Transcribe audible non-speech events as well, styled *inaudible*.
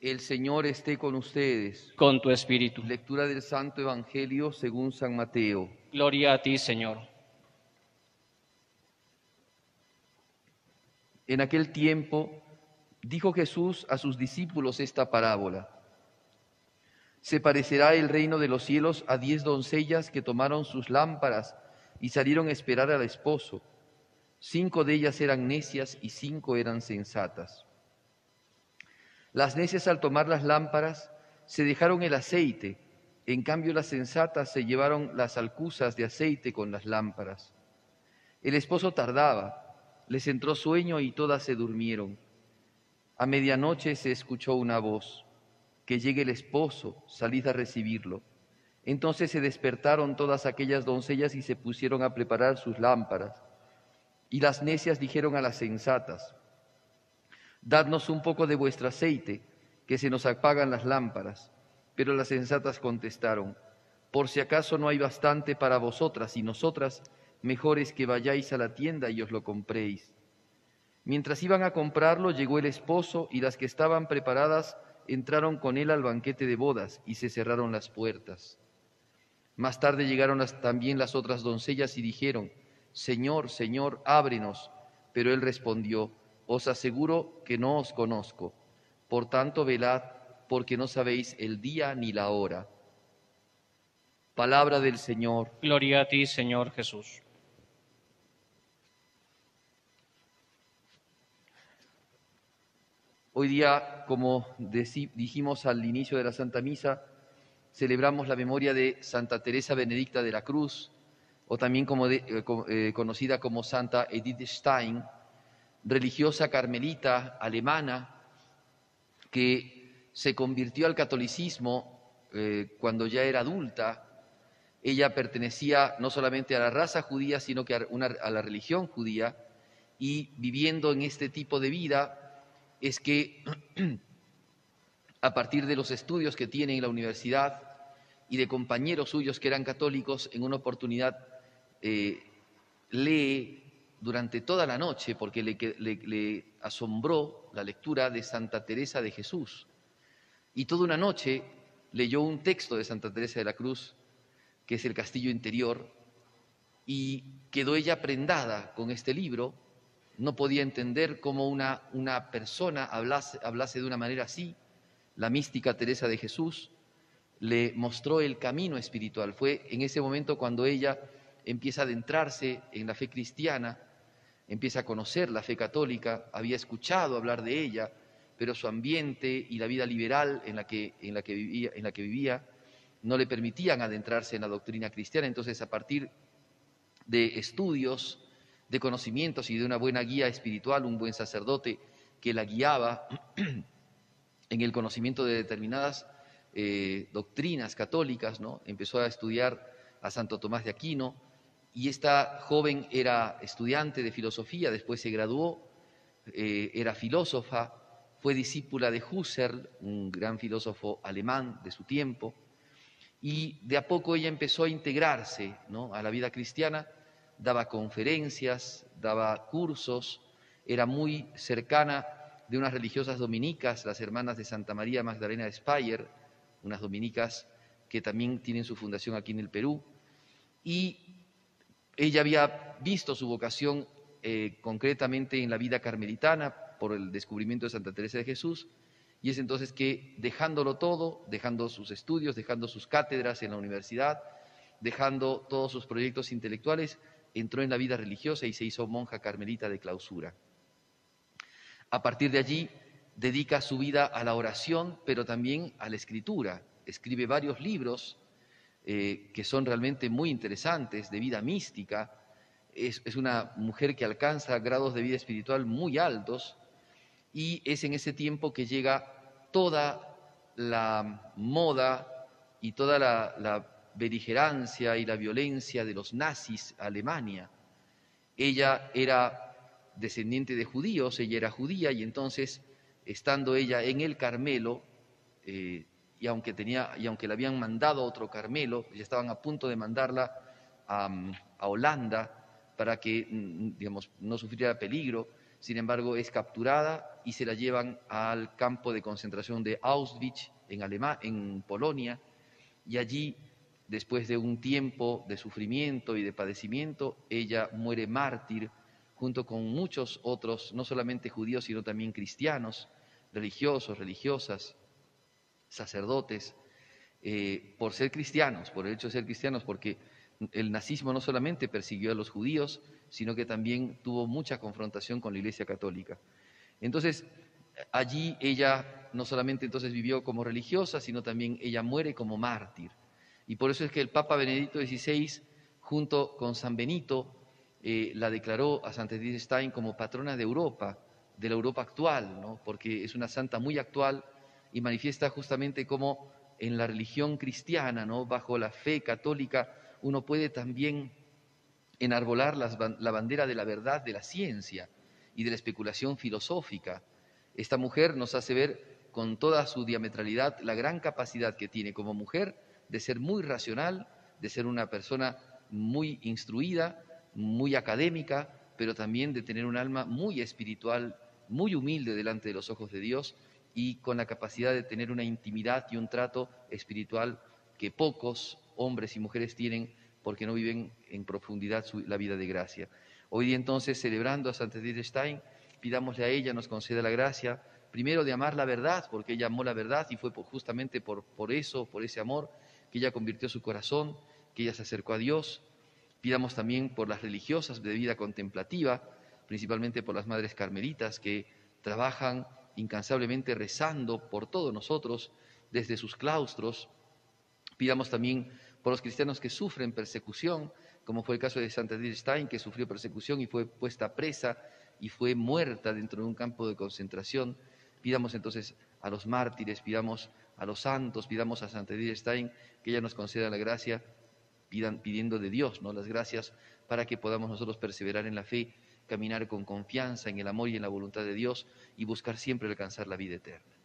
El Señor esté con ustedes. con tu espíritu. Lectura del Santo Evangelio según San Mateo. Gloria a ti, Señor. En aquel tiempo dijo Jesús a sus discípulos esta parábola. Se parecerá el reino de los cielos a diez doncellas que tomaron sus lámparas y salieron a esperar al esposo. Cinco de ellas eran necias y cinco eran sensatas. Las necias al tomar las lámparas se dejaron el aceite, en cambio las sensatas se llevaron las alcusas de aceite con las lámparas. El esposo tardaba, les entró sueño y todas se durmieron. A medianoche se escuchó una voz, que llegue el esposo, salid a recibirlo. Entonces se despertaron todas aquellas doncellas y se pusieron a preparar sus lámparas. Y las necias dijeron a las sensatas, Dadnos un poco de vuestro aceite, que se nos apagan las lámparas. Pero las sensatas contestaron, Por si acaso no hay bastante para vosotras y nosotras, mejor es que vayáis a la tienda y os lo compréis. Mientras iban a comprarlo, llegó el esposo y las que estaban preparadas entraron con él al banquete de bodas y se cerraron las puertas. Más tarde llegaron también las otras doncellas y dijeron, Señor, Señor, ábrenos. Pero él respondió, Os aseguro que no os conozco. Por tanto, velad, porque no sabéis el día ni la hora. Palabra del Señor. Gloria a ti, Señor Jesús. Hoy día, como dijimos al inicio de la Santa Misa, celebramos la memoria de Santa Teresa Benedicta de la Cruz, o también como de- eh, eh, conocida como Santa Edith Stein, religiosa carmelita alemana que se convirtió al catolicismo eh, cuando ya era adulta. Ella pertenecía no solamente a la raza judía, sino que a, la religión judía, y viviendo en este tipo de vida es que *clears throat* a partir de los estudios que tiene en la universidad y de compañeros suyos que eran católicos, en una oportunidad eh, lee durante toda la noche, porque le, asombró la lectura de Santa Teresa de Jesús. Y toda una noche leyó un texto de Santa Teresa de la Cruz, que es el Castillo Interior, y quedó ella prendada con este libro. No podía entender cómo una, una persona hablase, hablase de una manera así. La mística Teresa de Jesús le mostró el camino espiritual. Fue en ese momento cuando ella empieza a adentrarse en la fe cristiana, empieza a conocer la fe católica, había escuchado hablar de ella, pero su ambiente y la vida liberal en la que, en la que, vivía, en la que vivía no le permitían adentrarse en la doctrina cristiana. Entonces, a partir de estudios, de conocimientos y de una buena guía espiritual, un buen sacerdote que la guiaba *clears throat* en el conocimiento de determinadas eh, doctrinas católicas, ¿no? Empezó a estudiar a Santo Tomás de Aquino y esta joven era estudiante de filosofía, después se graduó, eh, era filósofa, fue discípula de Husserl, un gran filósofo alemán de su tiempo, y de a poco ella empezó a integrarse ¿no? a la vida cristiana, daba conferencias, daba cursos, era muy cercana de unas religiosas dominicas, las hermanas de Santa María Magdalena de Speyer, unas dominicas que también tienen su fundación aquí en el Perú, y ella había visto su vocación eh, concretamente en la vida carmelitana por el descubrimiento de Santa Teresa de Jesús, y es entonces que dejándolo todo, dejando sus estudios, dejando sus cátedras en la universidad, dejando todos sus proyectos intelectuales, entró en la vida religiosa y se hizo monja carmelita de clausura. A partir de allí dedica su vida a la oración, pero también a la escritura. Escribe varios libros eh, que son realmente muy interesantes, de vida mística. Es, es una mujer que alcanza grados de vida espiritual muy altos y es en ese tiempo que llega toda la moda y toda la, la beligerancia y la violencia de los nazis a Alemania. Ella era descendiente de judíos, ella era judía y entonces, estando ella en el Carmelo, eh, y aunque tenía, y aunque le habían mandado otro Carmelo, ya estaban a punto de mandarla a, Holanda para que, mm, digamos, no sufriera peligro, sin embargo es capturada y se la llevan al campo de concentración de Auschwitz en, en Polonia, y allí, después de un tiempo de sufrimiento y de padecimiento, ella muere mártir junto con muchos otros, no solamente judíos, sino también cristianos, religiosos, religiosas, sacerdotes, eh, por ser cristianos, por el hecho de ser cristianos, porque el nazismo no solamente persiguió a los judíos, sino que también tuvo mucha confrontación con la Iglesia Católica. Entonces, allí ella no solamente entonces vivió como religiosa, sino también ella muere como mártir. Y por eso es que el Papa Benedicto XVI, junto con San Benito, eh, la declaró a Santa Edith Stein como patrona de Europa, de la Europa actual, ¿no? porque es una santa muy actual y manifiesta justamente cómo en la religión cristiana, ¿no? bajo la fe católica, uno puede también enarbolar la bandera de la verdad de la ciencia y de la especulación filosófica. Esta mujer nos hace ver con toda su diametralidad la gran capacidad que tiene como mujer de ser muy racional, de ser una persona muy instruida, muy académica, pero también de tener un alma muy espiritual, muy humilde delante de los ojos de Dios y con la capacidad de tener una intimidad y un trato espiritual que pocos hombres y mujeres tienen porque no viven en profundidad la vida de gracia. Hoy día entonces, celebrando a Santa Edith Stein, pidámosle a ella, nos conceda la gracia, primero de amar la verdad, porque ella amó la verdad y fue justamente por, por eso, por ese amor, que ella convirtió su corazón, que ella se acercó a Dios. Pidamos también por las religiosas de vida contemplativa, principalmente por las madres carmelitas que trabajan incansablemente rezando por todos nosotros desde sus claustros. Pidamos también por los cristianos que sufren persecución, como fue el caso de Santa Edith Stein, que sufrió persecución y fue puesta presa y fue muerta dentro de un campo de concentración. Pidamos entonces a los mártires, pidamos a los santos, pidamos a Santa Edith Stein que ella nos conceda la gracia, pidiendo de Dios ¿no? las gracias para que podamos nosotros perseverar en la fe caminar con confianza en el amor y en la voluntad de Dios y buscar siempre alcanzar la vida eterna.